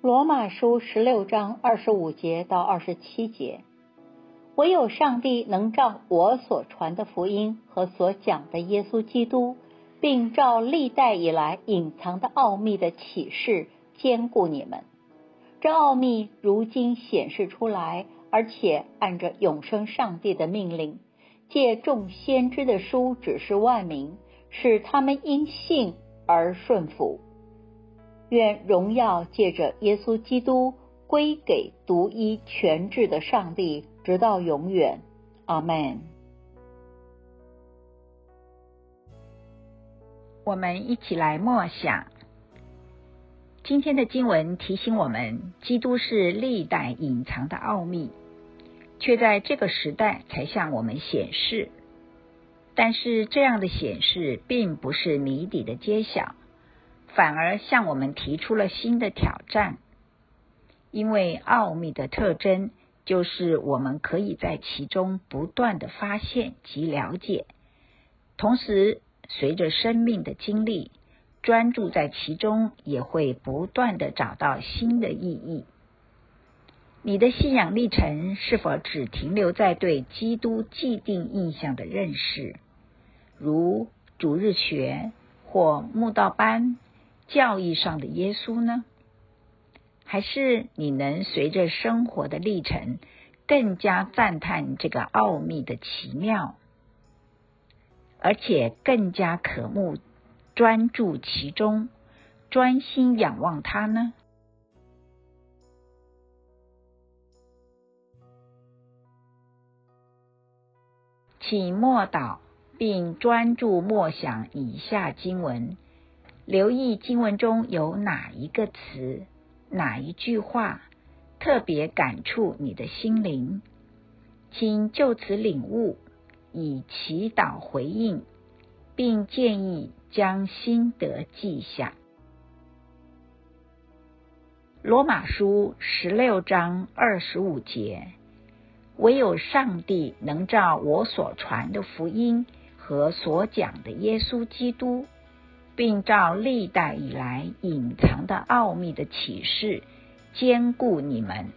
罗马书十六章二十五节到二十七节，唯有上帝能照我所传的福音和所讲的耶稣基督，并照历代以来隐藏的奥秘的启示，兼顾你们。这奥秘如今显示出来，而且按着永生上帝的命令，借众先知的书指示万民，使他们因信而顺服。愿荣耀借着耶稣基督归给独一全智的上帝，直到永远。阿门。我们一起来默想今天的经文，提醒我们，基督是历代隐藏的奥秘，却在这个时代才向我们显示。但是，这样的显示并不是谜底的揭晓。反而向我们提出了新的挑战，因为奥秘的特征就是我们可以在其中不断的发现及了解，同时随着生命的经历，专注在其中，也会不断的找到新的意义。你的信仰历程是否只停留在对基督既定印象的认识，如主日学或慕道班？教义上的耶稣呢？还是你能随着生活的历程，更加赞叹这个奥秘的奇妙，而且更加渴慕专注其中，专心仰望他呢？请默祷，并专注默想以下经文。留意经文中有哪一个词、哪一句话特别感触你的心灵，请就此领悟，以祈祷回应，并建议将心得记下。罗马书十六章二十五节：唯有上帝能照我所传的福音和所讲的耶稣基督。并照历代以来隐藏的奥秘的启示，兼顾你们。